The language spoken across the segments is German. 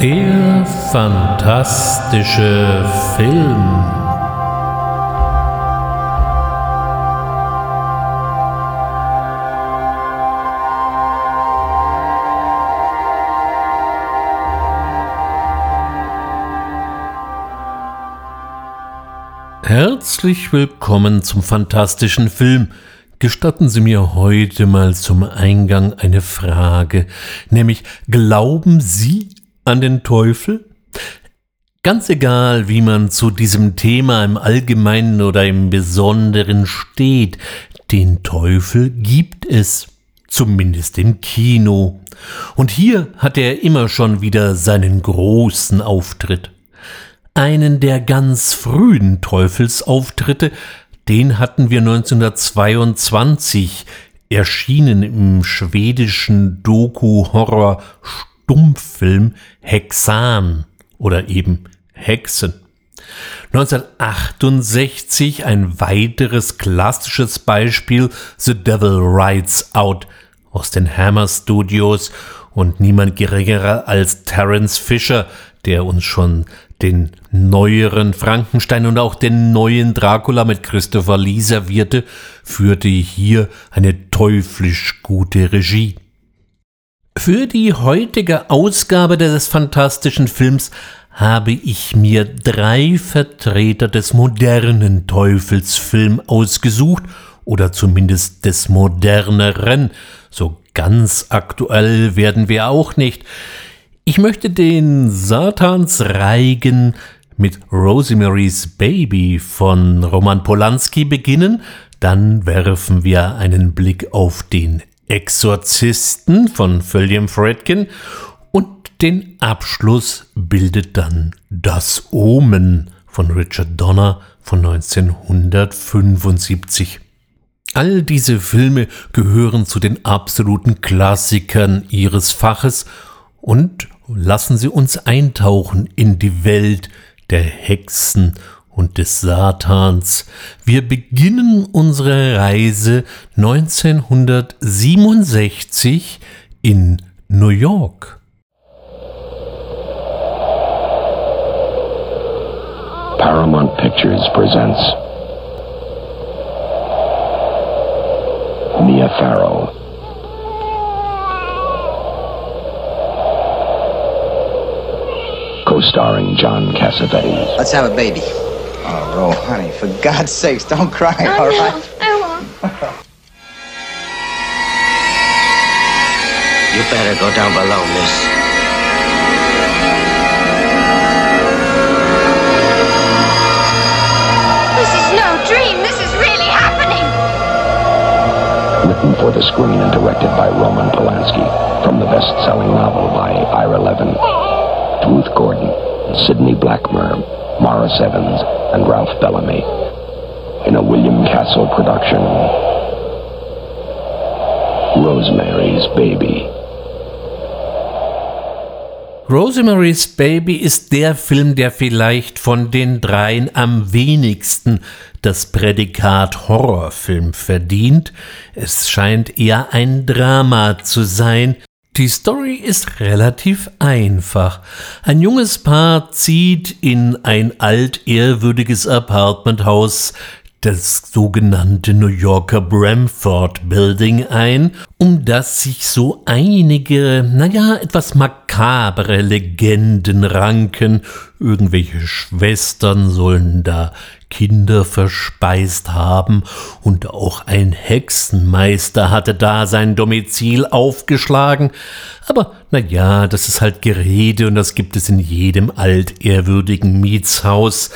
Der fantastische Film. Herzlich willkommen zum fantastischen Film. Gestatten Sie mir heute mal zum Eingang eine Frage, nämlich glauben Sie an den Teufel? Ganz egal, wie man zu diesem Thema im Allgemeinen oder im Besonderen steht, den Teufel gibt es, zumindest im Kino. Und hier hat er immer schon wieder seinen großen Auftritt. Einen der ganz frühen Teufelsauftritte den hatten wir 1922, erschienen im schwedischen Doku-Horror-Stummfilm Hexan oder eben Hexen. 1968 ein weiteres klassisches Beispiel The Devil Rides Out aus den Hammer Studios und niemand geringerer als Terence Fisher, der uns schon den neueren Frankenstein und auch den neuen Dracula mit Christopher Lee servierte, führte hier eine teuflisch gute Regie. Für die heutige Ausgabe des fantastischen Films habe ich mir drei Vertreter des modernen Teufelsfilm ausgesucht, oder zumindest des moderneren. So ganz aktuell werden wir auch nicht. Ich möchte den Satansreigen mit Rosemary's Baby von Roman Polanski beginnen, dann werfen wir einen Blick auf den Exorzisten von William Fredkin und den Abschluss bildet dann Das Omen von Richard Donner von 1975. All diese Filme gehören zu den absoluten Klassikern ihres Faches und lassen Sie uns eintauchen in die Welt der Hexen und des Satans. Wir beginnen unsere Reise 1967 in New York. Paramount Pictures presents Mia Farrow co-starring John Cassavetes. Let's have a baby. Oh, Ro, honey, for God's sakes, don't cry, I all will. right? I won't. You better go down below, miss. This is no dream. This is really happening. Written for the screen and directed by Roman Polanski. From the best-selling novel by Ira Levin. Ruth Gordon, Sidney Blackmer, Morris Evans, and Ralph Bellamy. In a William Castle production. Rosemary's Baby. Rosemary's Baby ist der Film, der vielleicht von den dreien am wenigsten das Prädikat Horrorfilm verdient. Es scheint eher ein Drama zu sein. Die Story ist relativ einfach. Ein junges Paar zieht in ein altehrwürdiges Apartmenthaus das sogenannte New Yorker Bramford Building ein, um das sich so einige, naja, etwas makabere Legenden ranken. Irgendwelche Schwestern sollen da Kinder verspeist haben und auch ein Hexenmeister hatte da sein Domizil aufgeschlagen. Aber na ja, das ist halt Gerede und das gibt es in jedem altehrwürdigen Mietshaus.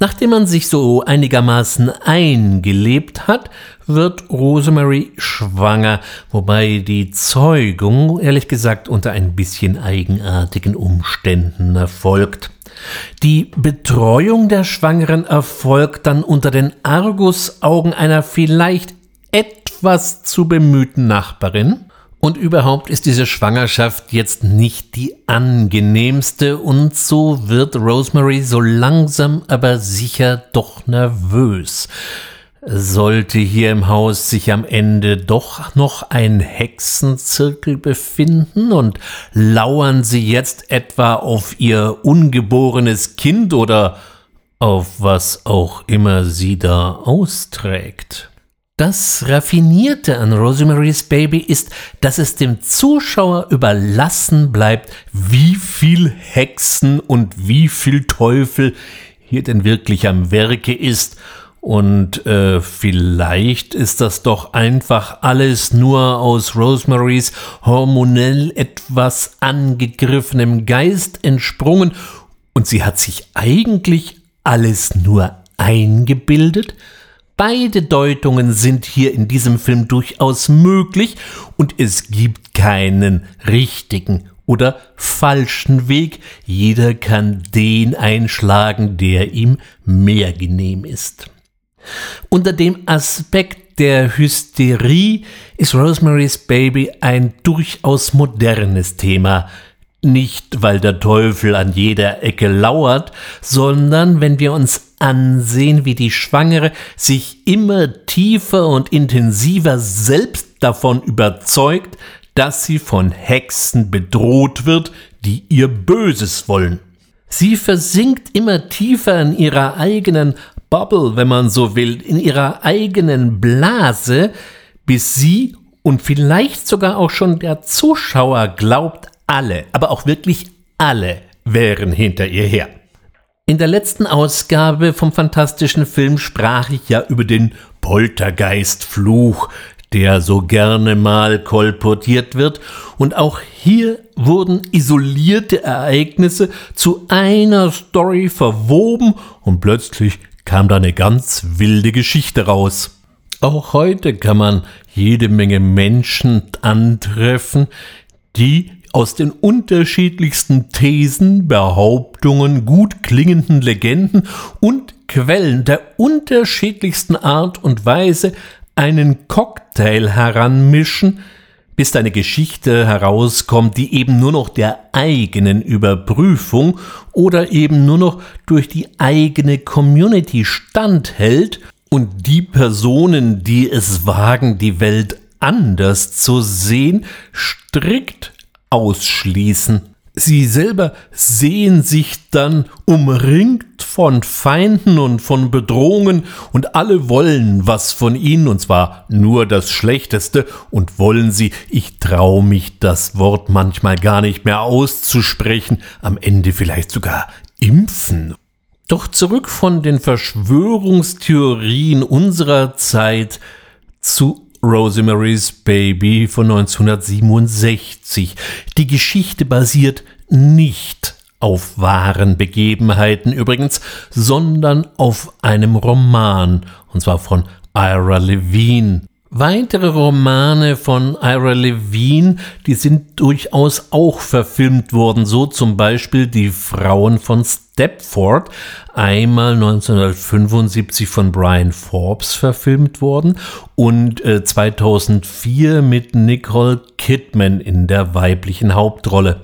Nachdem man sich so einigermaßen eingelebt hat, wird Rosemary schwanger, wobei die Zeugung ehrlich gesagt unter ein bisschen eigenartigen Umständen erfolgt. Die Betreuung der Schwangeren erfolgt dann unter den Argusaugen einer vielleicht etwas zu bemühten Nachbarin. Und überhaupt ist diese Schwangerschaft jetzt nicht die angenehmste und so wird Rosemary so langsam aber sicher doch nervös. Sollte hier im Haus sich am Ende doch noch ein Hexenzirkel befinden und lauern Sie jetzt etwa auf Ihr ungeborenes Kind oder auf was auch immer sie da austrägt? Das Raffinierte an Rosemary's Baby ist, dass es dem Zuschauer überlassen bleibt, wie viel Hexen und wie viel Teufel hier denn wirklich am Werke ist und äh, vielleicht ist das doch einfach alles nur aus Rosemarys hormonell etwas angegriffenem Geist entsprungen und sie hat sich eigentlich alles nur eingebildet? Beide Deutungen sind hier in diesem Film durchaus möglich und es gibt keinen richtigen oder falschen Weg. Jeder kann den einschlagen, der ihm mehr genehm ist. Unter dem Aspekt der Hysterie ist Rosemary's Baby ein durchaus modernes Thema. Nicht, weil der Teufel an jeder Ecke lauert, sondern wenn wir uns ansehen, wie die Schwangere sich immer tiefer und intensiver selbst davon überzeugt, dass sie von Hexen bedroht wird, die ihr Böses wollen. Sie versinkt immer tiefer in ihrer eigenen Bubble, wenn man so will, in ihrer eigenen Blase, bis sie und vielleicht sogar auch schon der Zuschauer glaubt, alle, aber auch wirklich alle wären hinter ihr her. In der letzten Ausgabe vom fantastischen Film sprach ich ja über den Poltergeistfluch, der so gerne mal kolportiert wird, und auch hier wurden isolierte Ereignisse zu einer Story verwoben und plötzlich kam da eine ganz wilde Geschichte raus. Auch heute kann man jede Menge Menschen antreffen, die aus den unterschiedlichsten Thesen, Behauptungen, gut klingenden Legenden und Quellen der unterschiedlichsten Art und Weise einen Cocktail heranmischen, bis eine Geschichte herauskommt, die eben nur noch der eigenen Überprüfung oder eben nur noch durch die eigene Community standhält und die Personen, die es wagen, die Welt anders zu sehen, strikt ausschließen. Sie selber sehen sich dann umringt von Feinden und von Bedrohungen und alle wollen was von ihnen und zwar nur das Schlechteste und wollen sie, ich traue mich das Wort manchmal gar nicht mehr auszusprechen, am Ende vielleicht sogar impfen. Doch zurück von den Verschwörungstheorien unserer Zeit zu Rosemary's Baby von 1967. Die Geschichte basiert nicht auf wahren Begebenheiten übrigens, sondern auf einem Roman, und zwar von Ira Levine. Weitere Romane von Ira Levine, die sind durchaus auch verfilmt worden, so zum Beispiel Die Frauen von Stepford, einmal 1975 von Brian Forbes verfilmt worden und äh, 2004 mit Nicole Kidman in der weiblichen Hauptrolle.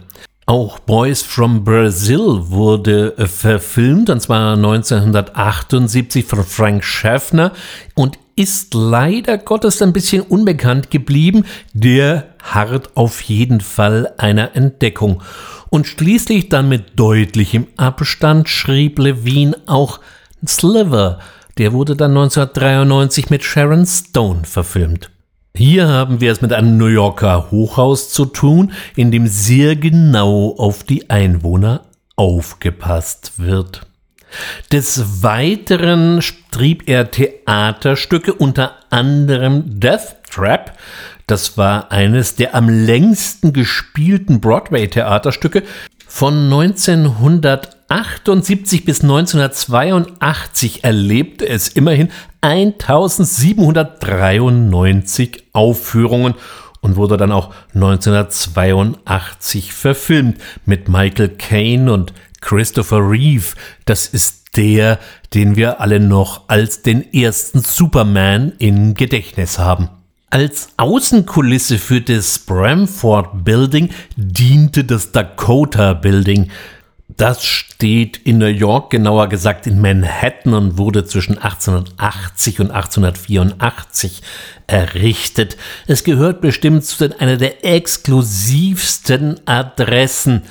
Auch Boys from Brazil wurde äh, verfilmt, und zwar 1978 von Frank Schaffner und ist leider Gottes ein bisschen unbekannt geblieben. Der harrt auf jeden Fall einer Entdeckung. Und schließlich dann mit deutlichem Abstand schrieb Levine auch Sliver. Der wurde dann 1993 mit Sharon Stone verfilmt. Hier haben wir es mit einem New Yorker Hochhaus zu tun, in dem sehr genau auf die Einwohner aufgepasst wird. Des Weiteren trieb er Theaterstücke, unter anderem Death Trap. Das war eines der am längsten gespielten Broadway-Theaterstücke von 1978 bis 1982 erlebte es immerhin 1793 Aufführungen und wurde dann auch 1982 verfilmt mit Michael Caine und Christopher Reeve, das ist der, den wir alle noch als den ersten Superman in Gedächtnis haben. Als Außenkulisse für das Bramford Building diente das Dakota Building. Das steht in New York, genauer gesagt in Manhattan und wurde zwischen 1880 und 1884 errichtet. Es gehört bestimmt zu einer der exklusivsten Adressen,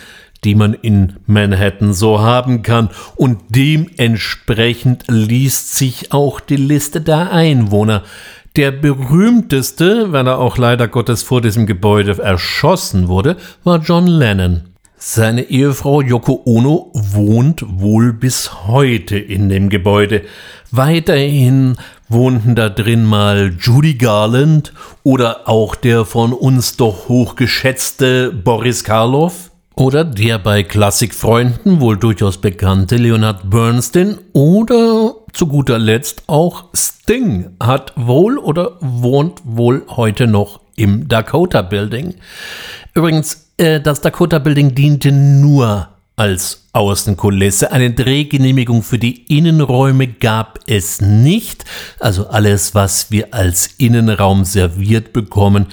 die man in Manhattan so haben kann, und dementsprechend liest sich auch die Liste der Einwohner. Der berühmteste, wenn er auch leider Gottes vor diesem Gebäude erschossen wurde, war John Lennon. Seine Ehefrau Yoko Ono wohnt wohl bis heute in dem Gebäude. Weiterhin wohnten da drin mal Judy Garland oder auch der von uns doch hochgeschätzte Boris Karloff oder der bei Klassikfreunden wohl durchaus bekannte Leonard Bernstein oder zu guter Letzt auch Sting hat wohl oder wohnt wohl heute noch im Dakota Building. Übrigens, äh, das Dakota Building diente nur als Außenkulisse. Eine Drehgenehmigung für die Innenräume gab es nicht. Also alles, was wir als Innenraum serviert bekommen,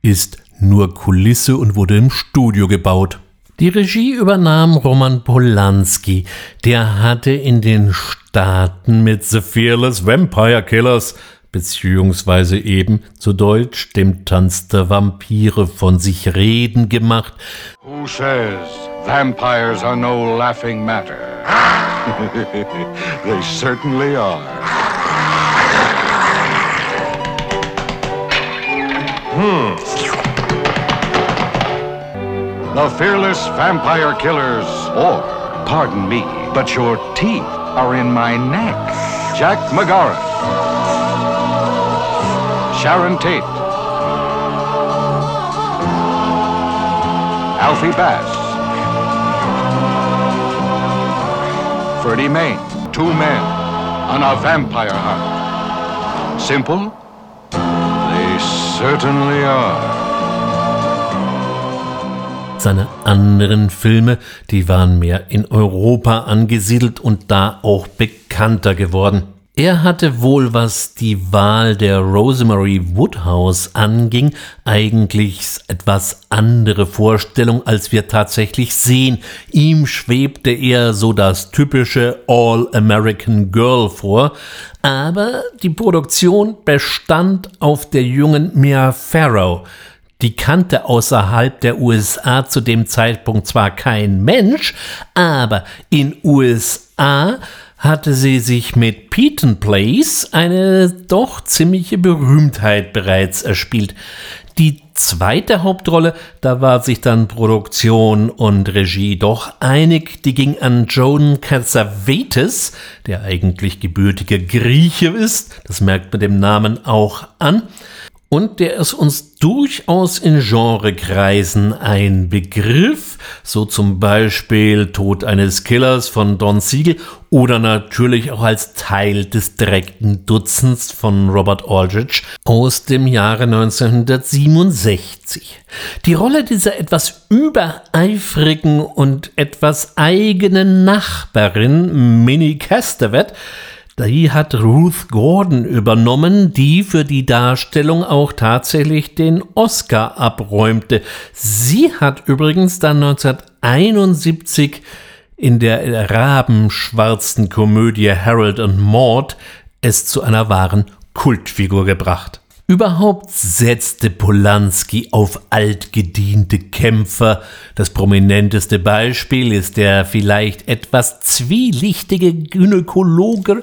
ist nur Kulisse und wurde im Studio gebaut. Die Regie übernahm Roman Polanski. Der hatte in den Staaten mit The Fearless Vampire Killers beziehungsweise eben zu Deutsch dem Tanz der Vampire von sich reden gemacht. Who says vampires are no laughing matter? they certainly are. Hmm. The fearless vampire killers, or, pardon me, but your teeth are in my neck. Jack McGarrett. Sharon Tate, Alfie Bass, Freddie Main, two men on a vampire hunt. Simple? They certainly are. Seine anderen Filme, die waren mehr in Europa angesiedelt und da auch bekannter geworden. Er hatte wohl, was die Wahl der Rosemary Woodhouse anging, eigentlich etwas andere Vorstellung, als wir tatsächlich sehen. Ihm schwebte eher so das typische All-American Girl vor, aber die Produktion bestand auf der jungen Mia Farrow. Die kannte außerhalb der USA zu dem Zeitpunkt zwar kein Mensch, aber in USA hatte sie sich mit Peton Place eine doch ziemliche Berühmtheit bereits erspielt. Die zweite Hauptrolle, da war sich dann Produktion und Regie doch einig, die ging an Joan Cassavetes, der eigentlich gebürtiger Grieche ist, das merkt man dem Namen auch an und der ist uns durchaus in Genrekreisen ein Begriff, so zum Beispiel Tod eines Killers von Don Siegel oder natürlich auch als Teil des direkten Dutzends von Robert Aldrich aus dem Jahre 1967. Die Rolle dieser etwas übereifrigen und etwas eigenen Nachbarin Minnie Castevet die hat Ruth Gordon übernommen, die für die Darstellung auch tatsächlich den Oscar abräumte. Sie hat übrigens dann 1971 in der rabenschwarzen Komödie Harold und Maud es zu einer wahren Kultfigur gebracht. Überhaupt setzte Polanski auf altgediente Kämpfer. Das prominenteste Beispiel ist der vielleicht etwas zwielichtige Gynäkologe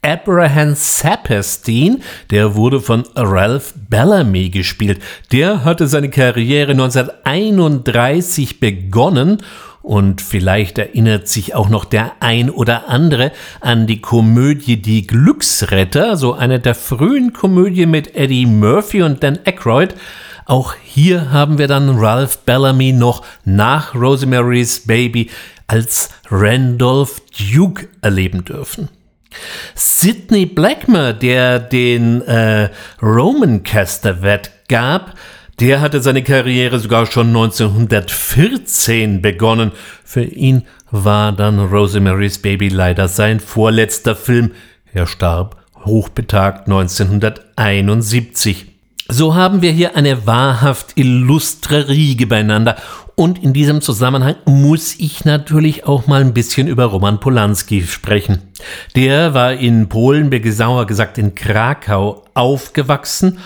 Abraham Saperstein, der wurde von Ralph Bellamy gespielt. Der hatte seine Karriere 1931 begonnen und vielleicht erinnert sich auch noch der ein oder andere an die Komödie Die Glücksretter, so eine der frühen Komödien mit Eddie Murphy und Dan Aykroyd. Auch hier haben wir dann Ralph Bellamy noch nach Rosemary's Baby als Randolph Duke erleben dürfen. Sidney Blackmer, der den äh, Roman Casterwett gab, der hatte seine Karriere sogar schon 1914 begonnen. Für ihn war dann Rosemary's Baby leider sein vorletzter Film. Er starb hochbetagt 1971. So haben wir hier eine wahrhaft illustre Riege beieinander Und in diesem Zusammenhang muss ich natürlich auch mal ein bisschen über Roman Polanski sprechen. Der war in Polen, genauer gesagt in Krakau, aufgewachsen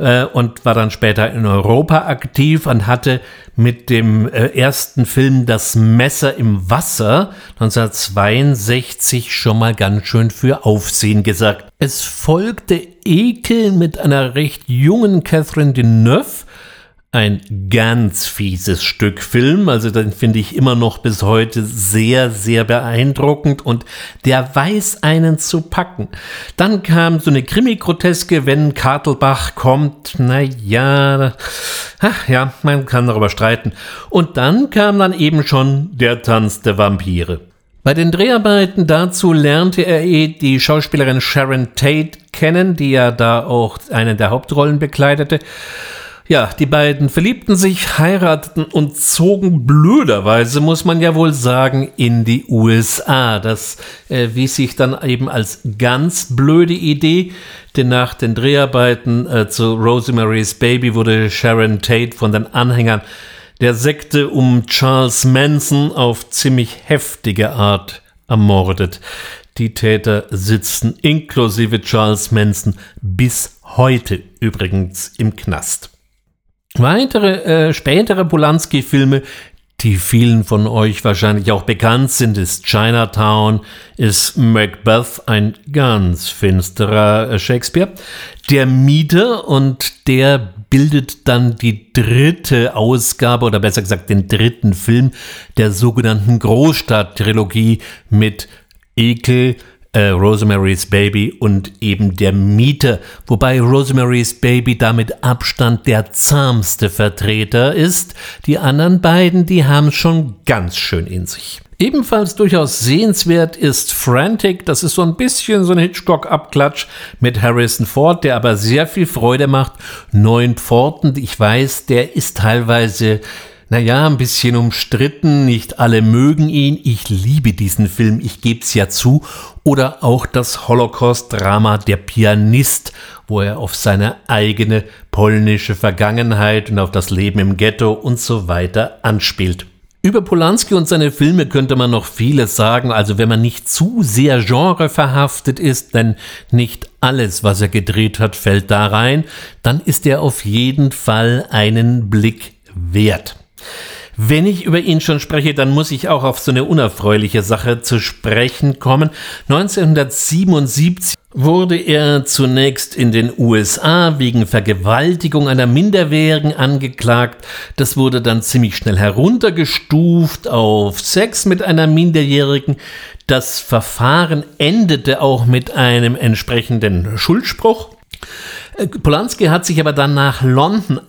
äh, und war dann später in Europa aktiv und hatte mit dem äh, ersten Film Das Messer im Wasser 1962 schon mal ganz schön für Aufsehen gesagt. Es folgte Ekel mit einer recht jungen Catherine Deneuve, ein ganz fieses Stück Film, also den finde ich immer noch bis heute sehr, sehr beeindruckend und der weiß einen zu packen. Dann kam so eine Krimi-Groteske, wenn Kartelbach kommt, na ja, ja, man kann darüber streiten. Und dann kam dann eben schon der Tanz der Vampire. Bei den Dreharbeiten dazu lernte er eh die Schauspielerin Sharon Tate kennen, die ja da auch eine der Hauptrollen bekleidete. Ja, die beiden verliebten sich, heirateten und zogen blöderweise, muss man ja wohl sagen, in die USA. Das äh, wies sich dann eben als ganz blöde Idee, denn nach den Dreharbeiten äh, zu Rosemary's Baby wurde Sharon Tate von den Anhängern der Sekte um Charles Manson auf ziemlich heftige Art ermordet. Die Täter sitzen inklusive Charles Manson bis heute übrigens im Knast. Weitere äh, spätere Polanski-Filme, die vielen von euch wahrscheinlich auch bekannt sind, ist Chinatown, ist Macbeth, ein ganz finsterer äh, Shakespeare. Der Mieter und der bildet dann die dritte Ausgabe oder besser gesagt den dritten Film der sogenannten Großstadt-Trilogie mit Ekel, äh, Rosemary's Baby und eben der Mieter, wobei Rosemary's Baby damit Abstand der zahmste Vertreter ist. Die anderen beiden, die haben schon ganz schön in sich. Ebenfalls durchaus sehenswert ist Frantic. Das ist so ein bisschen so ein Hitchcock-Abklatsch mit Harrison Ford, der aber sehr viel Freude macht. Neun Pforten, ich weiß, der ist teilweise naja, ein bisschen umstritten, nicht alle mögen ihn, ich liebe diesen Film, ich geb's ja zu, oder auch das Holocaust-Drama Der Pianist, wo er auf seine eigene polnische Vergangenheit und auf das Leben im Ghetto und so weiter anspielt. Über Polanski und seine Filme könnte man noch vieles sagen, also wenn man nicht zu sehr genreverhaftet ist, denn nicht alles, was er gedreht hat, fällt da rein, dann ist er auf jeden Fall einen Blick wert. Wenn ich über ihn schon spreche, dann muss ich auch auf so eine unerfreuliche Sache zu sprechen kommen. 1977 wurde er zunächst in den USA wegen Vergewaltigung einer Minderjährigen angeklagt. Das wurde dann ziemlich schnell heruntergestuft auf Sex mit einer Minderjährigen. Das Verfahren endete auch mit einem entsprechenden Schuldspruch. Äh, Polanski hat sich aber dann nach London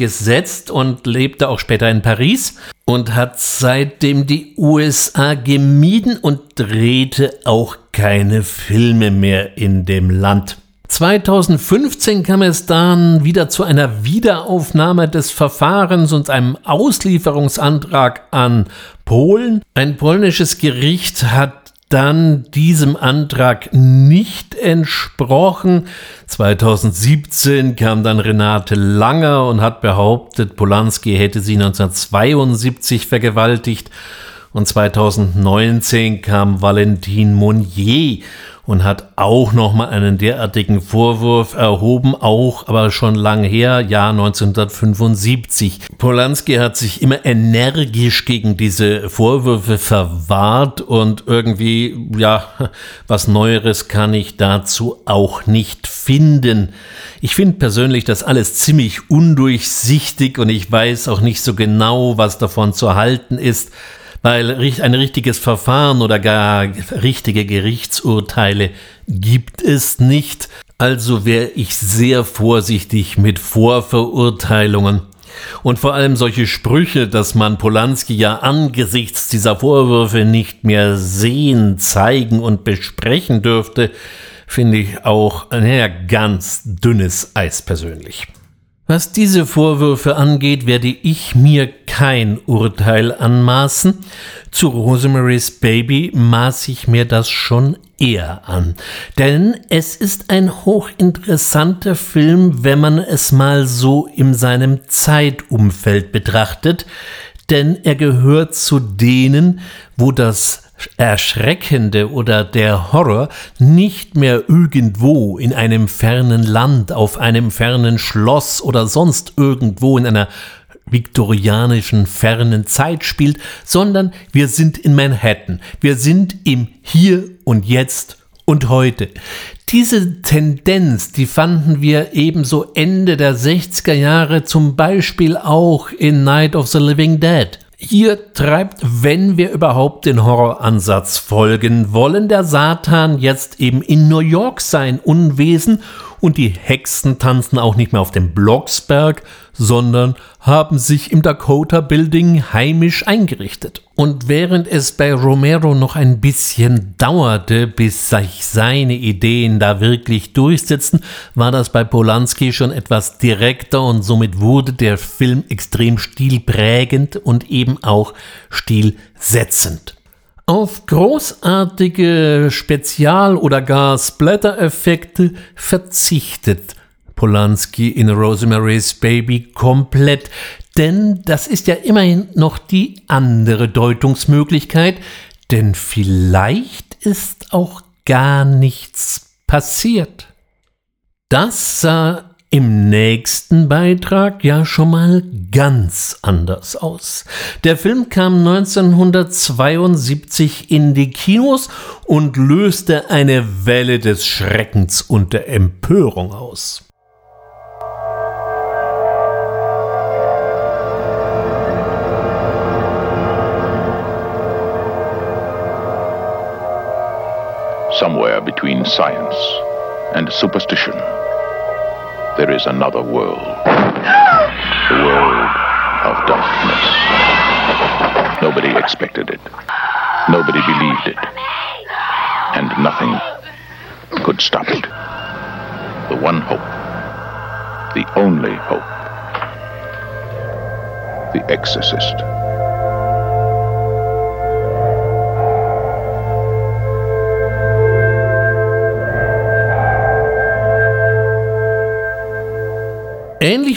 abgesetzt und lebte auch später in Paris und hat seitdem die USA gemieden und drehte auch keine Filme mehr in dem Land. 2015 kam es dann wieder zu einer Wiederaufnahme des Verfahrens und einem Auslieferungsantrag an Polen. Ein polnisches Gericht hat dann diesem Antrag nicht entsprochen. 2017 kam dann Renate Langer und hat behauptet, Polanski hätte sie 1972 vergewaltigt. Und 2019 kam Valentin Monnier und hat auch nochmal einen derartigen Vorwurf erhoben, auch aber schon lang her, Jahr 1975. Polanski hat sich immer energisch gegen diese Vorwürfe verwahrt und irgendwie, ja, was Neueres kann ich dazu auch nicht finden. Ich finde persönlich das alles ziemlich undurchsichtig und ich weiß auch nicht so genau, was davon zu halten ist weil ein richtiges Verfahren oder gar richtige Gerichtsurteile gibt es nicht. Also wäre ich sehr vorsichtig mit Vorverurteilungen. Und vor allem solche Sprüche, dass man Polanski ja angesichts dieser Vorwürfe nicht mehr sehen, zeigen und besprechen dürfte, finde ich auch, naja, ganz dünnes Eis persönlich. Was diese Vorwürfe angeht, werde ich mir kein Urteil anmaßen. Zu Rosemary's Baby maß ich mir das schon eher an. Denn es ist ein hochinteressanter Film, wenn man es mal so in seinem Zeitumfeld betrachtet. denn er gehört zu denen, wo das Erschreckende oder der Horror nicht mehr irgendwo in einem fernen Land, auf einem fernen Schloss oder sonst irgendwo in einer viktorianischen fernen Zeit spielt, sondern wir sind in Manhattan. Wir sind im Hier und Jetzt und heute. Diese Tendenz, die fanden wir ebenso Ende der 60er Jahre zum Beispiel auch in Night of the Living Dead. Hier treibt, wenn wir überhaupt den Horroransatz folgen. Wollen, der Satan jetzt eben in New York sein Unwesen und die Hexen tanzen auch nicht mehr auf dem Blocksberg, sondern haben sich im Dakota Building heimisch eingerichtet. Und während es bei Romero noch ein bisschen dauerte, bis sich seine Ideen da wirklich durchsetzen, war das bei Polanski schon etwas direkter und somit wurde der Film extrem stilprägend und eben auch stilsetzend. Auf großartige Spezial- oder gar Splatter-Effekte verzichtet Polanski in Rosemary's Baby komplett, denn das ist ja immerhin noch die andere Deutungsmöglichkeit, denn vielleicht ist auch gar nichts passiert. Das sah im nächsten Beitrag ja schon mal ganz anders aus. Der Film kam 1972 in die Kinos und löste eine Welle des Schreckens und der Empörung aus. Somewhere between science and superstition. There is another world. The world of darkness. Nobody expected it. Nobody believed it. And nothing could stop it. The one hope. The only hope. The Exorcist.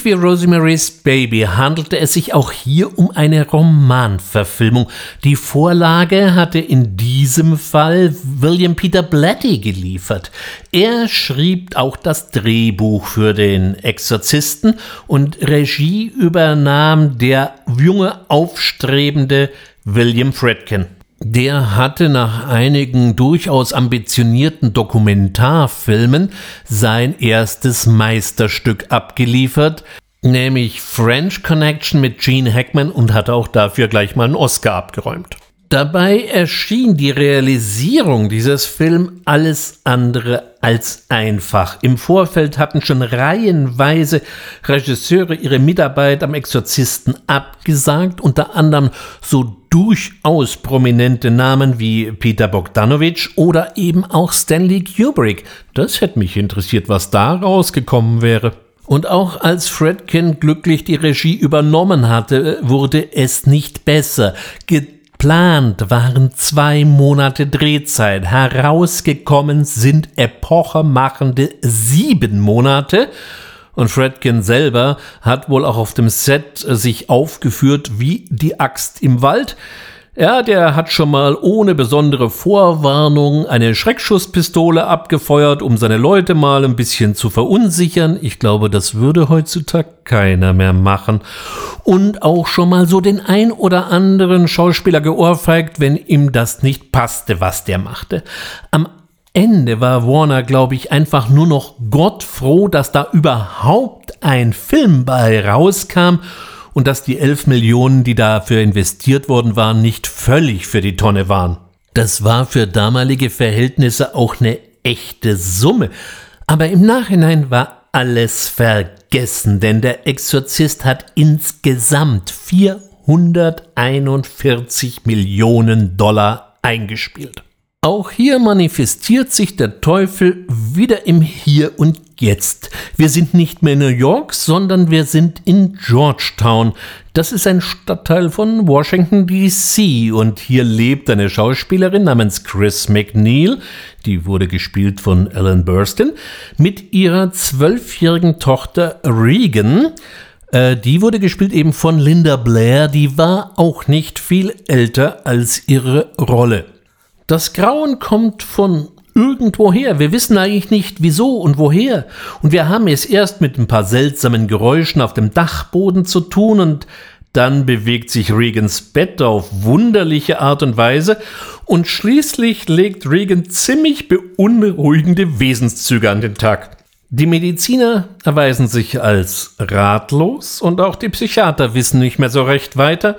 Wie Rosemary's Baby handelte es sich auch hier um eine Romanverfilmung. Die Vorlage hatte in diesem Fall William Peter Blatty geliefert. Er schrieb auch das Drehbuch für den Exorzisten und Regie übernahm der junge, aufstrebende William Fredkin. Der hatte nach einigen durchaus ambitionierten Dokumentarfilmen sein erstes Meisterstück abgeliefert, nämlich French Connection mit Gene Hackman und hatte auch dafür gleich mal einen Oscar abgeräumt. Dabei erschien die Realisierung dieses Films alles andere als einfach. Im Vorfeld hatten schon reihenweise Regisseure ihre Mitarbeit am Exorzisten abgesagt, unter anderem so durchaus prominente Namen wie Peter Bogdanovich oder eben auch Stanley Kubrick. Das hätte mich interessiert, was da rausgekommen wäre. Und auch als Fredkin glücklich die Regie übernommen hatte, wurde es nicht besser. Geplant waren zwei Monate Drehzeit. Herausgekommen sind epochemachende sieben Monate. Und Fredkin selber hat wohl auch auf dem Set sich aufgeführt wie die Axt im Wald. Ja, der hat schon mal ohne besondere Vorwarnung eine Schreckschusspistole abgefeuert, um seine Leute mal ein bisschen zu verunsichern. Ich glaube, das würde heutzutage keiner mehr machen. Und auch schon mal so den ein oder anderen Schauspieler geohrfeigt, wenn ihm das nicht passte, was der machte. Am Ende war Warner, glaube ich, einfach nur noch Gott froh, dass da überhaupt ein Film bei rauskam und dass die 11 Millionen, die dafür investiert worden waren, nicht völlig für die Tonne waren. Das war für damalige Verhältnisse auch eine echte Summe. Aber im Nachhinein war alles vergessen, denn der Exorzist hat insgesamt 441 Millionen Dollar eingespielt. Auch hier manifestiert sich der Teufel wieder im Hier und Jetzt. Wir sind nicht mehr in New York, sondern wir sind in Georgetown. Das ist ein Stadtteil von Washington, DC. Und hier lebt eine Schauspielerin namens Chris McNeil, die wurde gespielt von Ellen Burstyn, mit ihrer zwölfjährigen Tochter Regan. Äh, die wurde gespielt eben von Linda Blair, die war auch nicht viel älter als ihre Rolle. Das Grauen kommt von irgendwoher. Wir wissen eigentlich nicht wieso und woher. Und wir haben es erst mit ein paar seltsamen Geräuschen auf dem Dachboden zu tun und dann bewegt sich Regans Bett auf wunderliche Art und Weise und schließlich legt Regan ziemlich beunruhigende Wesenszüge an den Tag. Die Mediziner erweisen sich als ratlos und auch die Psychiater wissen nicht mehr so recht weiter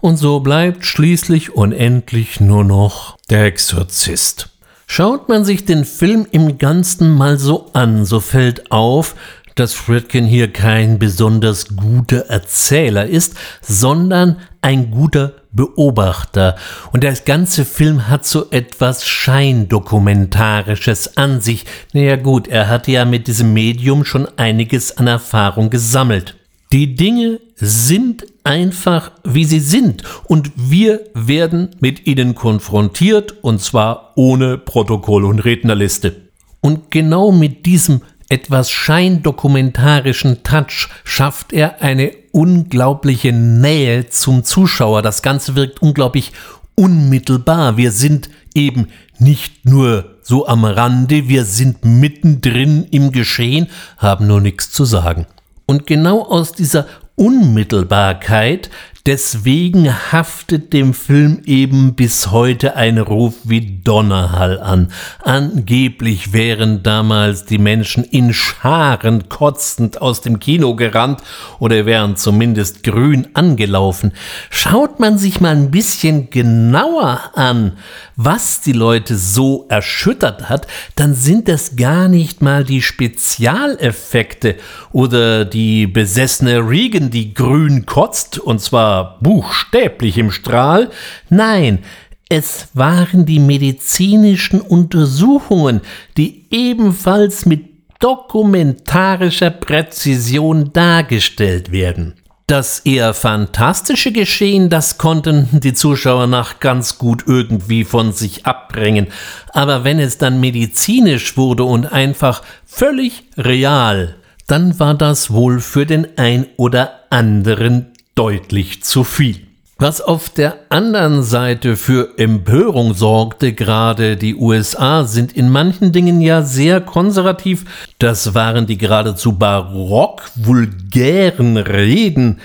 und so bleibt schließlich unendlich nur noch der Exorzist. Schaut man sich den Film im Ganzen mal so an, so fällt auf, dass Fredkin hier kein besonders guter Erzähler ist, sondern ein guter Beobachter. Und der ganze Film hat so etwas Scheindokumentarisches an sich. Naja gut, er hat ja mit diesem Medium schon einiges an Erfahrung gesammelt. Die Dinge sind einfach, wie sie sind, und wir werden mit ihnen konfrontiert, und zwar ohne Protokoll und Rednerliste. Und genau mit diesem etwas scheindokumentarischen Touch schafft er eine unglaubliche Nähe zum Zuschauer. Das Ganze wirkt unglaublich unmittelbar. Wir sind eben nicht nur so am Rande, wir sind mittendrin im Geschehen, haben nur nichts zu sagen. Und genau aus dieser Unmittelbarkeit Deswegen haftet dem Film eben bis heute ein Ruf wie Donnerhall an. Angeblich wären damals die Menschen in Scharen kotzend aus dem Kino gerannt oder wären zumindest grün angelaufen. Schaut man sich mal ein bisschen genauer an, was die Leute so erschüttert hat, dann sind das gar nicht mal die Spezialeffekte oder die besessene Regan, die grün kotzt, und zwar buchstäblich im Strahl, nein, es waren die medizinischen Untersuchungen, die ebenfalls mit dokumentarischer Präzision dargestellt werden. Das eher fantastische Geschehen, das konnten die Zuschauer nach ganz gut irgendwie von sich abbringen. Aber wenn es dann medizinisch wurde und einfach völlig real, dann war das wohl für den ein oder anderen deutlich zu viel. Was auf der anderen Seite für Empörung sorgte, gerade die USA sind in manchen Dingen ja sehr konservativ. Das waren die geradezu barock vulgären Reden,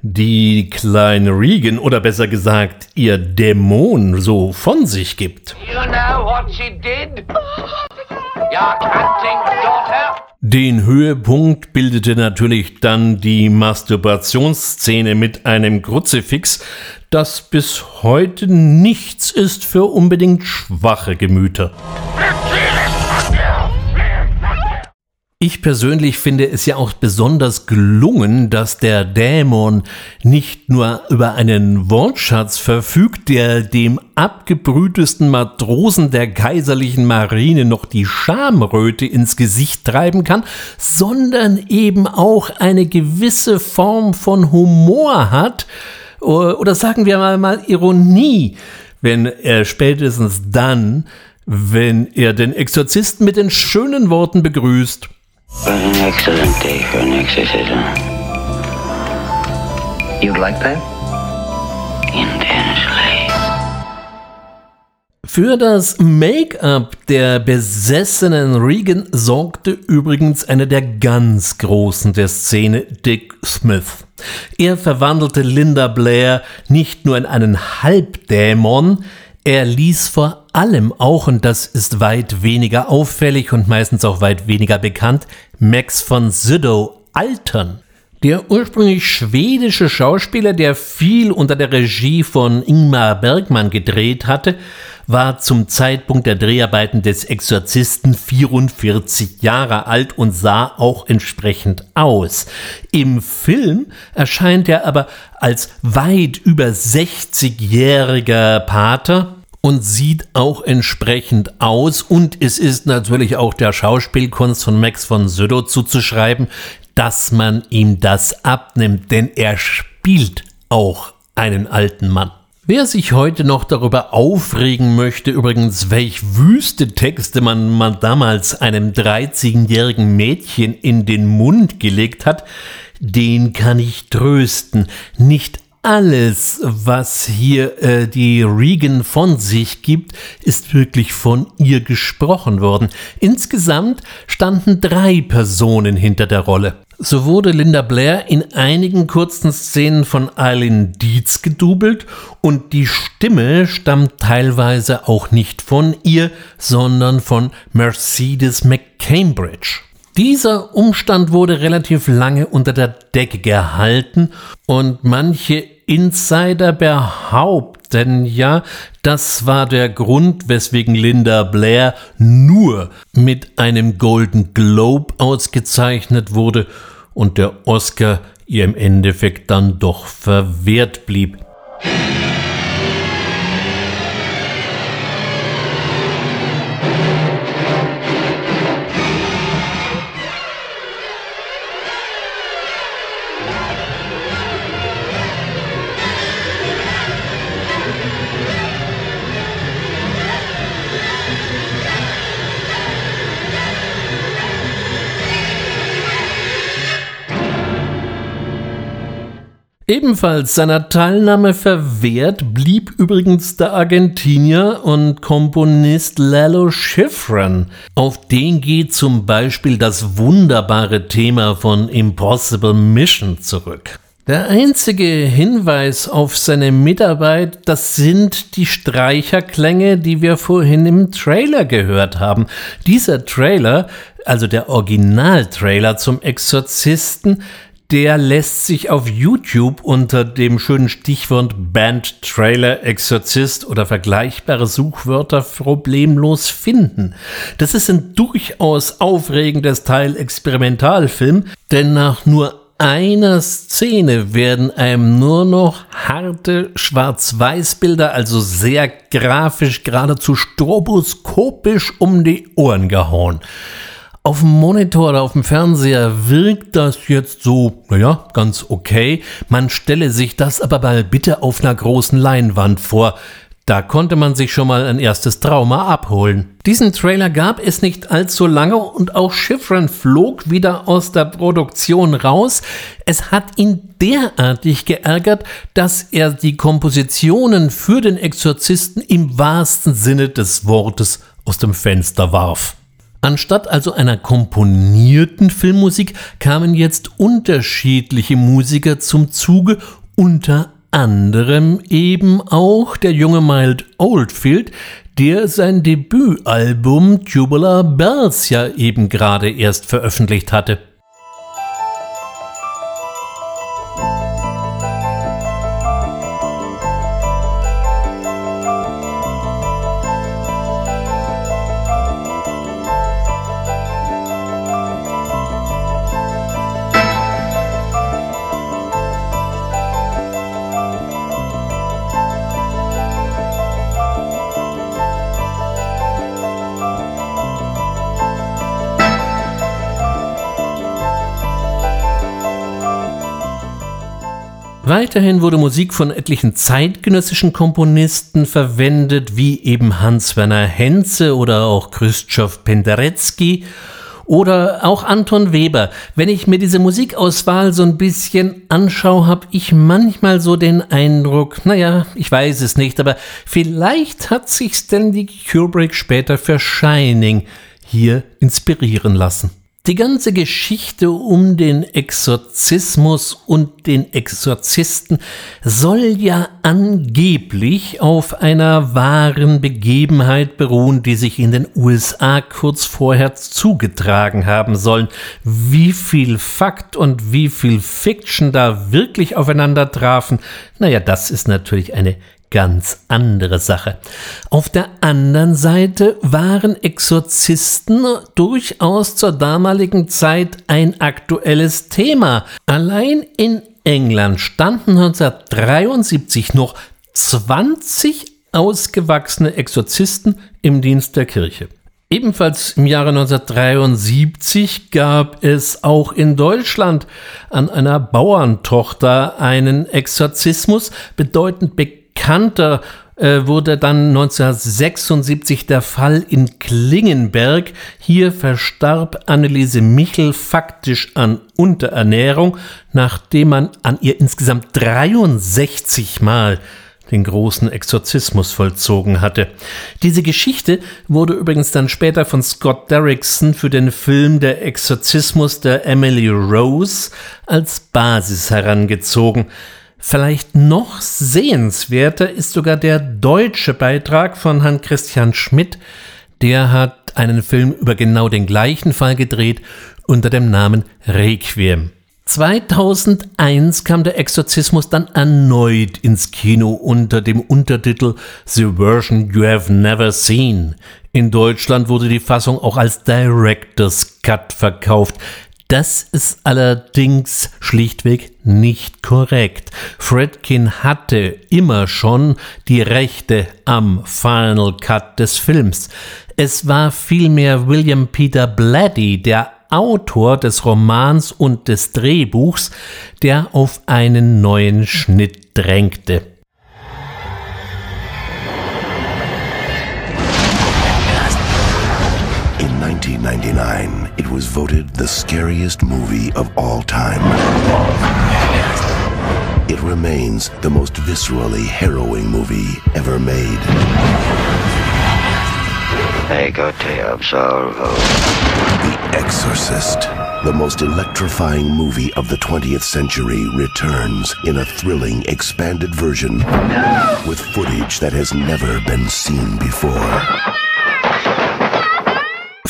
die kleine Regan oder besser gesagt ihr Dämon so von sich gibt. You know what she did? Your canting daughter? Den Höhepunkt bildete natürlich dann die Masturbationsszene mit einem Kruzifix, das bis heute nichts ist für unbedingt schwache Gemüter. Ich persönlich finde es ja auch besonders gelungen, dass der Dämon nicht nur über einen Wortschatz verfügt, der dem abgebrühtesten Matrosen der kaiserlichen Marine noch die Schamröte ins Gesicht treiben kann, sondern eben auch eine gewisse Form von Humor hat, oder sagen wir mal, Ironie, wenn er spätestens dann, wenn er den Exorzisten mit den schönen Worten begrüßt, was an excellent day for an exorcism. You'd like that? Intensely. Für das Make-up der besessenen Regan sorgte übrigens einer der ganz Großen der Szene, Dick Smith. Er verwandelte Linda Blair nicht nur in einen Halbdämon, er ließ vor allem auch, und das ist weit weniger auffällig und meistens auch weit weniger bekannt, Max von Sydow altern. Der ursprünglich schwedische Schauspieler, der viel unter der Regie von Ingmar Bergmann gedreht hatte, war zum Zeitpunkt der Dreharbeiten des Exorzisten 44 Jahre alt und sah auch entsprechend aus. Im Film erscheint er aber als weit über 60-jähriger Pater und sieht auch entsprechend aus und es ist natürlich auch der Schauspielkunst von Max von Sydow zuzuschreiben, dass man ihm das abnimmt, denn er spielt auch einen alten Mann. Wer sich heute noch darüber aufregen möchte, übrigens, welch wüste Texte man, man damals einem 13-jährigen Mädchen in den Mund gelegt hat, den kann ich trösten. Nicht alles, was hier äh, die Regan von sich gibt, ist wirklich von ihr gesprochen worden. Insgesamt standen drei Personen hinter der Rolle. So wurde Linda Blair in einigen kurzen Szenen von Eileen Dietz gedoubelt und die Stimme stammt teilweise auch nicht von ihr, sondern von Mercedes McCambridge. Dieser Umstand wurde relativ lange unter der Decke gehalten und manche Insider behaupten ja, das war der Grund, weswegen Linda Blair nur mit einem Golden Globe ausgezeichnet wurde und der Oscar ihr im Endeffekt dann doch verwehrt blieb. Ebenfalls seiner Teilnahme verwehrt blieb übrigens der Argentinier und Komponist Lalo Schifrin. Auf den geht zum Beispiel das wunderbare Thema von Impossible Mission zurück. Der einzige Hinweis auf seine Mitarbeit, das sind die Streicherklänge, die wir vorhin im Trailer gehört haben. Dieser Trailer, also der Originaltrailer zum Exorzisten, der lässt sich auf YouTube unter dem schönen Stichwort Band Trailer Exorzist oder vergleichbare Suchwörter problemlos finden. Das ist ein durchaus aufregendes Teil Experimentalfilm, denn nach nur einer Szene werden einem nur noch harte Schwarz-Weiß-Bilder, also sehr grafisch, geradezu stroboskopisch um die Ohren gehauen. Auf dem Monitor oder auf dem Fernseher wirkt das jetzt so, naja, ganz okay. Man stelle sich das aber mal bitte auf einer großen Leinwand vor. Da konnte man sich schon mal ein erstes Trauma abholen. Diesen Trailer gab es nicht allzu lange und auch Schifrin flog wieder aus der Produktion raus. Es hat ihn derartig geärgert, dass er die Kompositionen für den Exorzisten im wahrsten Sinne des Wortes aus dem Fenster warf. Anstatt also einer komponierten Filmmusik kamen jetzt unterschiedliche Musiker zum Zuge, unter anderem eben auch der junge Mild Oldfield, der sein Debütalbum Tubular Bells ja eben gerade erst veröffentlicht hatte. Weiterhin wurde Musik von etlichen zeitgenössischen Komponisten verwendet, wie eben Hans-Werner Henze oder auch Krzysztof Penderecki oder auch Anton Weber. Wenn ich mir diese Musikauswahl so ein bisschen anschaue, habe ich manchmal so den Eindruck, naja, ich weiß es nicht, aber vielleicht hat sich Stanley Kubrick später für Shining hier inspirieren lassen. Die ganze Geschichte um den Exorzismus und den Exorzisten soll ja angeblich auf einer wahren Begebenheit beruhen, die sich in den USA kurz vorher zugetragen haben sollen. Wie viel Fakt und wie viel Fiction da wirklich aufeinander trafen, naja, das ist natürlich eine ganz andere Sache. Auf der anderen Seite waren Exorzisten durchaus zur damaligen Zeit ein aktuelles Thema. Allein in England standen 1973 noch 20 ausgewachsene Exorzisten im Dienst der Kirche. Ebenfalls im Jahre 1973 gab es auch in Deutschland an einer Bauerntochter einen Exorzismus, bedeutend bekannt bekannter äh, wurde dann 1976 der Fall in Klingenberg. Hier verstarb Anneliese Michel faktisch an Unterernährung, nachdem man an ihr insgesamt 63 Mal den großen Exorzismus vollzogen hatte. Diese Geschichte wurde übrigens dann später von Scott Derrickson für den Film Der Exorzismus der Emily Rose als Basis herangezogen. Vielleicht noch sehenswerter ist sogar der deutsche Beitrag von Herrn Christian Schmidt. Der hat einen Film über genau den gleichen Fall gedreht unter dem Namen Requiem. 2001 kam der Exorzismus dann erneut ins Kino unter dem Untertitel The Version You Have Never Seen. In Deutschland wurde die Fassung auch als Director's Cut verkauft. Das ist allerdings schlichtweg nicht korrekt. Fredkin hatte immer schon die Rechte am Final Cut des Films. Es war vielmehr William Peter Blatty, der Autor des Romans und des Drehbuchs, der auf einen neuen Schnitt drängte. 1999, it was voted the scariest movie of all time. It remains the most viscerally harrowing movie ever made. Absolvo. The Exorcist, the most electrifying movie of the 20th century, returns in a thrilling, expanded version with footage that has never been seen before.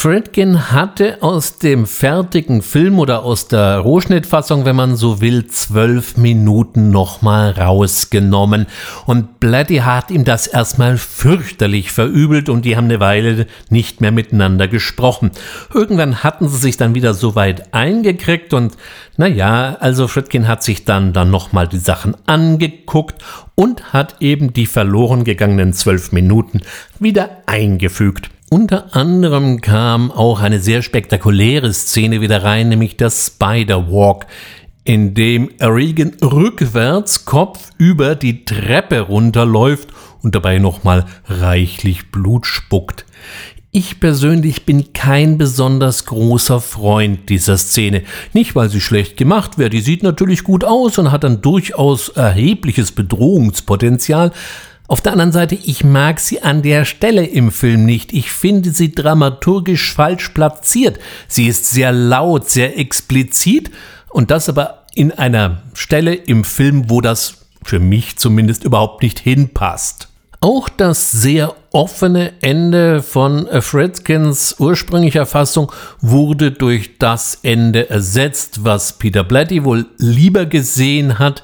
Fredkin hatte aus dem fertigen Film oder aus der Rohschnittfassung, wenn man so will, zwölf Minuten nochmal rausgenommen. Und Blatty hat ihm das erstmal fürchterlich verübelt und die haben eine Weile nicht mehr miteinander gesprochen. Irgendwann hatten sie sich dann wieder so weit eingekriegt und naja, also Fredkin hat sich dann, dann nochmal die Sachen angeguckt und hat eben die verloren gegangenen zwölf Minuten wieder eingefügt. Unter anderem kam auch eine sehr spektakuläre Szene wieder rein, nämlich das Spider Walk, in dem Regan rückwärts kopfüber die Treppe runterläuft und dabei nochmal reichlich Blut spuckt. Ich persönlich bin kein besonders großer Freund dieser Szene. Nicht, weil sie schlecht gemacht wäre, die sieht natürlich gut aus und hat dann durchaus erhebliches Bedrohungspotenzial, auf der anderen Seite, ich mag sie an der Stelle im Film nicht. Ich finde sie dramaturgisch falsch platziert. Sie ist sehr laut, sehr explizit und das aber in einer Stelle im Film, wo das für mich zumindest überhaupt nicht hinpasst. Auch das sehr offene Ende von Fredkins ursprünglicher Fassung wurde durch das Ende ersetzt, was Peter Blatty wohl lieber gesehen hat.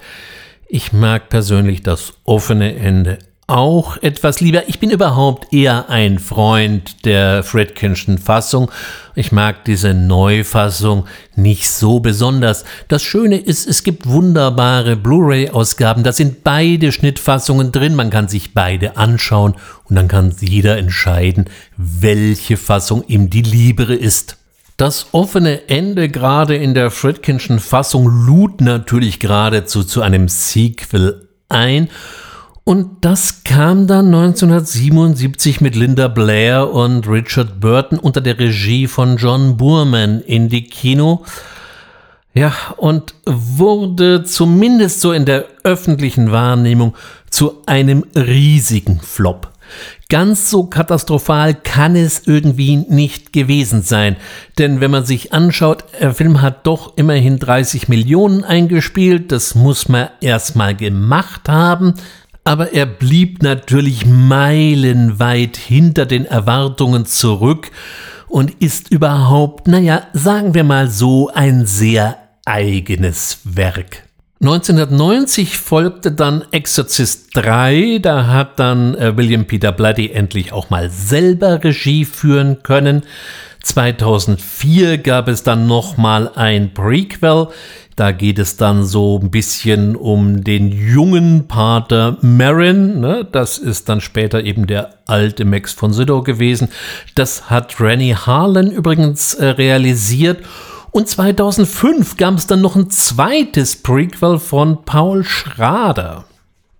Ich mag persönlich das offene Ende auch etwas lieber. Ich bin überhaupt eher ein Freund der Fredkinschen Fassung. Ich mag diese Neufassung nicht so besonders. Das Schöne ist, es gibt wunderbare Blu-ray-Ausgaben. Da sind beide Schnittfassungen drin. Man kann sich beide anschauen und dann kann jeder entscheiden, welche Fassung ihm die liebere ist. Das offene Ende gerade in der Fredkinschen Fassung lud natürlich geradezu zu einem Sequel ein und das kam dann 1977 mit Linda Blair und Richard Burton unter der Regie von John Boorman in die Kino. Ja, und wurde zumindest so in der öffentlichen Wahrnehmung zu einem riesigen Flop. Ganz so katastrophal kann es irgendwie nicht gewesen sein. Denn wenn man sich anschaut, der Film hat doch immerhin 30 Millionen eingespielt. Das muss man erstmal gemacht haben aber er blieb natürlich meilenweit hinter den Erwartungen zurück und ist überhaupt, naja, sagen wir mal so, ein sehr eigenes Werk. 1990 folgte dann Exorcist 3, da hat dann äh, William Peter Bloody endlich auch mal selber Regie führen können. 2004 gab es dann nochmal ein Prequel, da geht es dann so ein bisschen um den jungen Pater Marin. Ne? Das ist dann später eben der alte Max von Sydow gewesen. Das hat Rennie Harlan übrigens äh, realisiert. Und 2005 gab es dann noch ein zweites Prequel von Paul Schrader.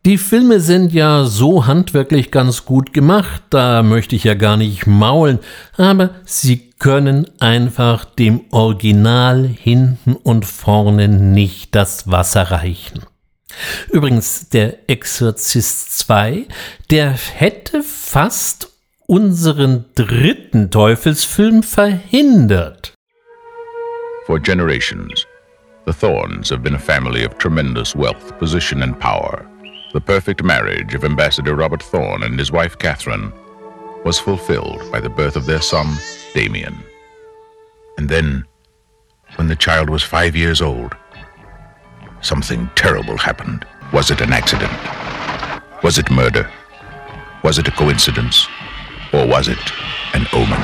Die Filme sind ja so handwerklich ganz gut gemacht, da möchte ich ja gar nicht maulen, aber sie können einfach dem Original hinten und vorne nicht das Wasser reichen. Übrigens, der Exorzist 2, der hätte fast unseren dritten Teufelsfilm verhindert. For generations, the Thorns have been a family of tremendous wealth, position and power. The perfect marriage of Ambassador Robert Thorne and his wife Catherine was fulfilled by the birth of their son, Damien. And then, when the child was five years old, something terrible happened. Was it an accident? Was it murder? Was it a coincidence? Or was it an omen?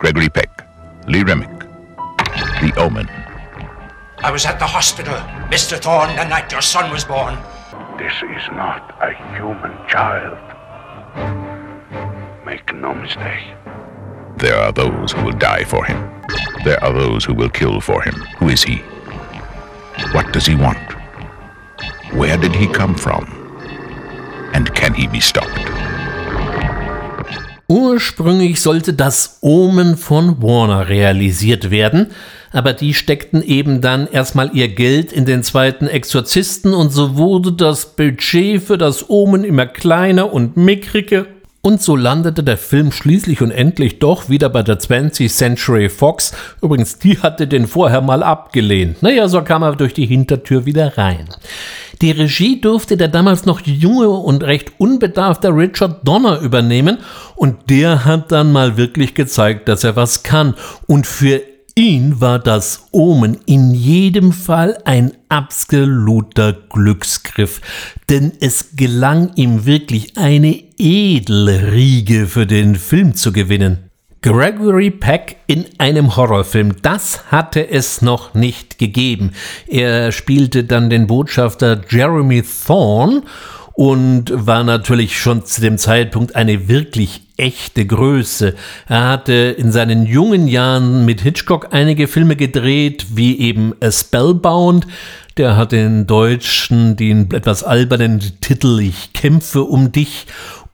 Gregory Peck, Lee Remick, The Omen. I was at the hospital, Mr. Thorne, the night your son was born. This is not a human child. Make no mistake. There are those who will die for him. There are those who will kill for him. Who is he? What does he want? Where did he come from? And can he be stopped? Ursprünglich sollte das Omen von Warner realisiert werden, aber die steckten eben dann erstmal ihr Geld in den zweiten Exorzisten und so wurde das Budget für das Omen immer kleiner und mickriger und so landete der Film schließlich und endlich doch wieder bei der 20th Century Fox. Übrigens, die hatte den vorher mal abgelehnt. Naja, so kam er durch die Hintertür wieder rein. Die Regie durfte der damals noch junge und recht unbedarfte Richard Donner übernehmen und der hat dann mal wirklich gezeigt, dass er was kann. Und für ihn war das Omen in jedem Fall ein absoluter Glücksgriff, denn es gelang ihm wirklich eine Edelriege für den Film zu gewinnen. Gregory Peck in einem Horrorfilm, das hatte es noch nicht gegeben. Er spielte dann den Botschafter Jeremy Thorne und war natürlich schon zu dem Zeitpunkt eine wirklich echte Größe. Er hatte in seinen jungen Jahren mit Hitchcock einige Filme gedreht, wie eben A Spellbound. Der hat in Deutschen den etwas albernen Titel Ich kämpfe um dich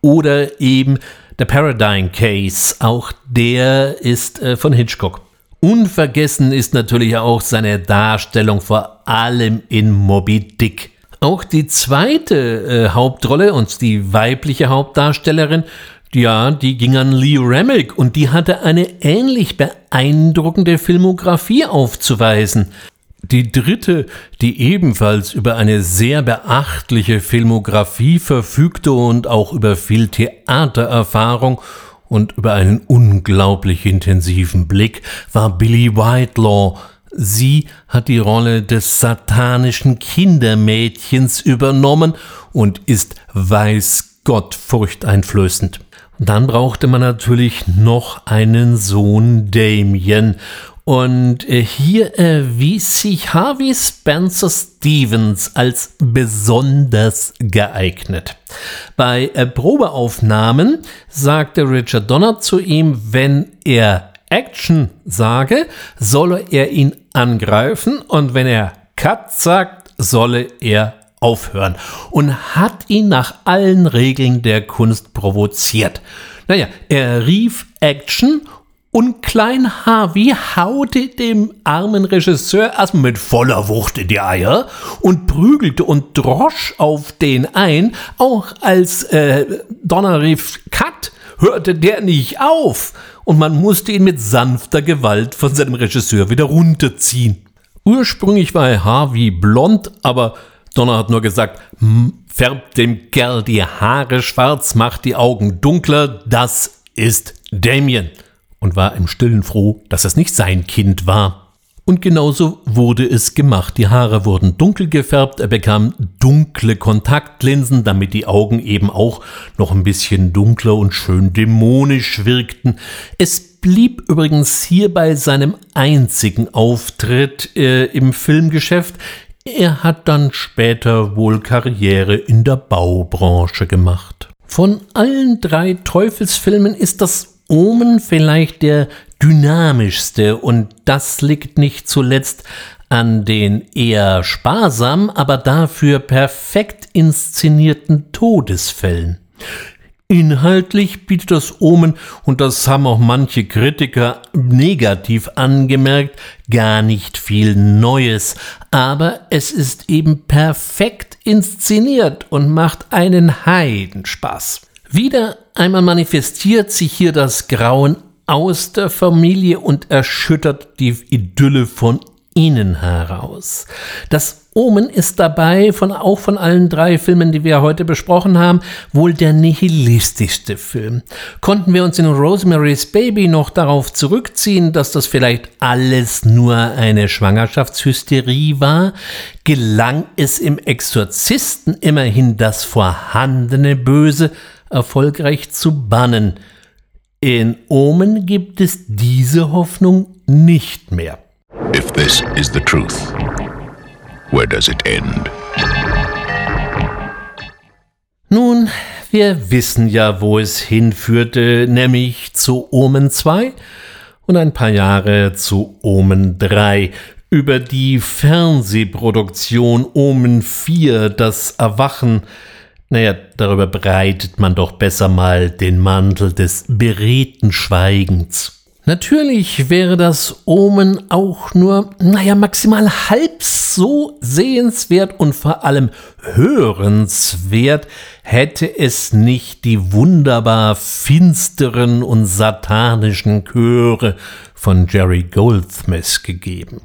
oder eben The Paradigm Case. Auch der ist äh, von Hitchcock. Unvergessen ist natürlich auch seine Darstellung vor allem in Moby Dick. Auch die zweite äh, Hauptrolle und die weibliche Hauptdarstellerin, ja, die ging an Lee Remick und die hatte eine ähnlich beeindruckende Filmografie aufzuweisen. Die dritte, die ebenfalls über eine sehr beachtliche Filmografie verfügte und auch über viel Theatererfahrung und über einen unglaublich intensiven Blick, war Billy Whitelaw, Sie hat die Rolle des satanischen Kindermädchens übernommen und ist weiß Gott furchteinflößend. Dann brauchte man natürlich noch einen Sohn Damien. Und äh, hier erwies sich Harvey Spencer Stevens als besonders geeignet. Bei äh, Probeaufnahmen sagte Richard Donner zu ihm, wenn er Action sage, solle er ihn angreifen und wenn er Cut sagt, solle er aufhören und hat ihn nach allen Regeln der Kunst provoziert. Naja, er rief Action und Klein Harvey haute dem armen Regisseur erstmal mit voller Wucht in die Eier und prügelte und drosch auf den ein, auch als äh, Donner rief Cut, hörte der nicht auf und man musste ihn mit sanfter Gewalt von seinem Regisseur wieder runterziehen. Ursprünglich war er Harvey blond, aber Donner hat nur gesagt, färbt dem Kerl die Haare schwarz, macht die Augen dunkler, das ist Damien. Und war im Stillen froh, dass es nicht sein Kind war. Und genauso wurde es gemacht. Die Haare wurden dunkel gefärbt, er bekam dunkle Kontaktlinsen, damit die Augen eben auch noch ein bisschen dunkler und schön dämonisch wirkten. Es blieb übrigens hier bei seinem einzigen Auftritt äh, im Filmgeschäft. Er hat dann später wohl Karriere in der Baubranche gemacht. Von allen drei Teufelsfilmen ist das Omen vielleicht der dynamischste und das liegt nicht zuletzt an den eher sparsam, aber dafür perfekt inszenierten Todesfällen. Inhaltlich bietet das Omen, und das haben auch manche Kritiker negativ angemerkt, gar nicht viel Neues, aber es ist eben perfekt inszeniert und macht einen Heidenspaß. Wieder einmal manifestiert sich hier das Grauen aus der Familie und erschüttert die Idylle von innen heraus. Das Omen ist dabei, von, auch von allen drei Filmen, die wir heute besprochen haben, wohl der nihilistischste Film. Konnten wir uns in Rosemary's Baby noch darauf zurückziehen, dass das vielleicht alles nur eine Schwangerschaftshysterie war, gelang es im Exorzisten immerhin das vorhandene Böse erfolgreich zu bannen. In Omen gibt es diese Hoffnung nicht mehr. If this is the truth, where does it end? Nun, wir wissen ja, wo es hinführte, nämlich zu Omen 2 und ein paar Jahre zu Omen 3. Über die Fernsehproduktion Omen 4, das Erwachen, naja, darüber breitet man doch besser mal den Mantel des beredten Schweigens. Natürlich wäre das Omen auch nur, naja, maximal halb so sehenswert und vor allem hörenswert, hätte es nicht die wunderbar finsteren und satanischen Chöre von Jerry Goldsmith gegeben.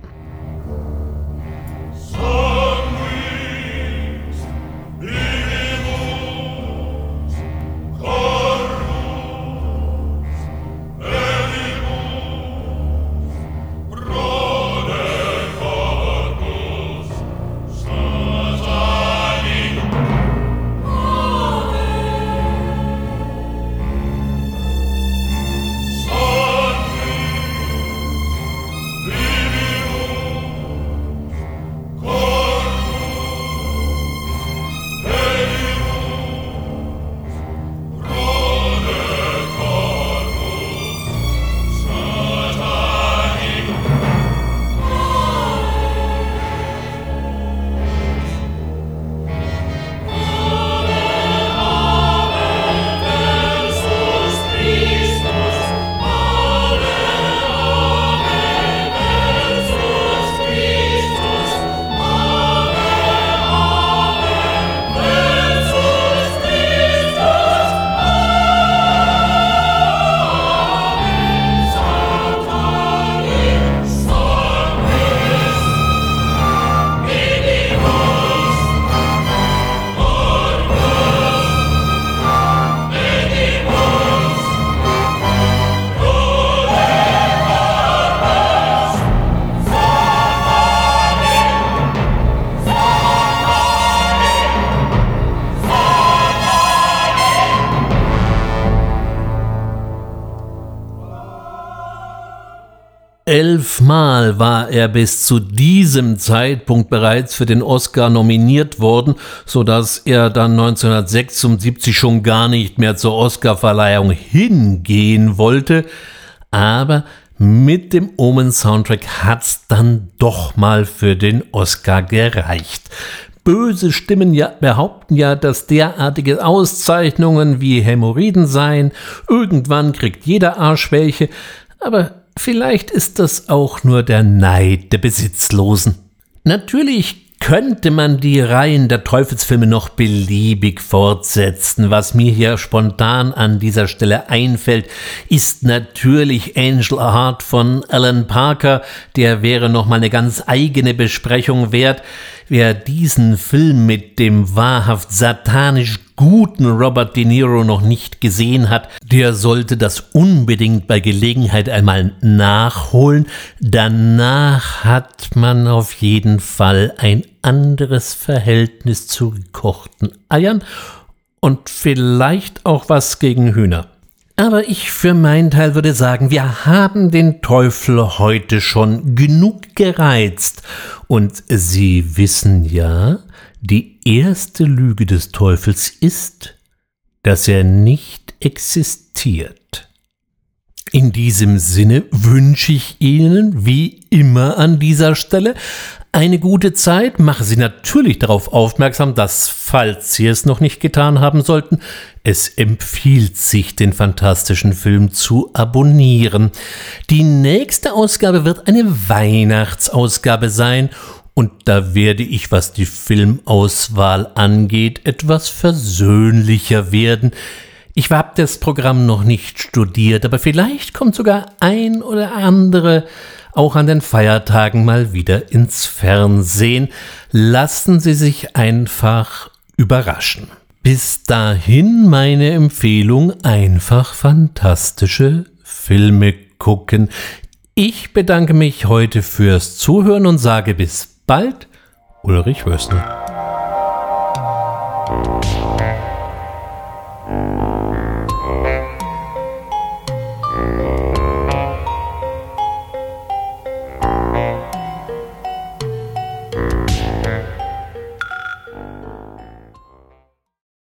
Elfmal war er bis zu diesem Zeitpunkt bereits für den Oscar nominiert worden, so dass er dann 1976 schon gar nicht mehr zur Oscarverleihung hingehen wollte. Aber mit dem Omen-Soundtrack hat's dann doch mal für den Oscar gereicht. Böse Stimmen ja, behaupten ja, dass derartige Auszeichnungen wie Hämorrhoiden seien. Irgendwann kriegt jeder Arsch welche. Aber Vielleicht ist das auch nur der Neid der Besitzlosen. Natürlich könnte man die Reihen der Teufelsfilme noch beliebig fortsetzen. Was mir hier spontan an dieser Stelle einfällt, ist natürlich Angel Heart von Alan Parker. Der wäre noch mal eine ganz eigene Besprechung wert. Wer diesen Film mit dem wahrhaft satanisch guten Robert De Niro noch nicht gesehen hat, der sollte das unbedingt bei Gelegenheit einmal nachholen. Danach hat man auf jeden Fall ein anderes Verhältnis zu gekochten Eiern und vielleicht auch was gegen Hühner. Aber ich für meinen Teil würde sagen, wir haben den Teufel heute schon genug gereizt. Und Sie wissen ja, die erste Lüge des Teufels ist, dass er nicht existiert. In diesem Sinne wünsche ich Ihnen, wie immer an dieser Stelle, eine gute Zeit. Mache Sie natürlich darauf aufmerksam, dass, falls Sie es noch nicht getan haben sollten, es empfiehlt sich, den fantastischen Film zu abonnieren. Die nächste Ausgabe wird eine Weihnachtsausgabe sein und da werde ich, was die Filmauswahl angeht, etwas versöhnlicher werden. Ich habe das Programm noch nicht studiert, aber vielleicht kommt sogar ein oder andere auch an den Feiertagen mal wieder ins Fernsehen. Lassen Sie sich einfach überraschen. Bis dahin meine Empfehlung, einfach fantastische Filme gucken. Ich bedanke mich heute fürs Zuhören und sage bis bald, Ulrich Wössner.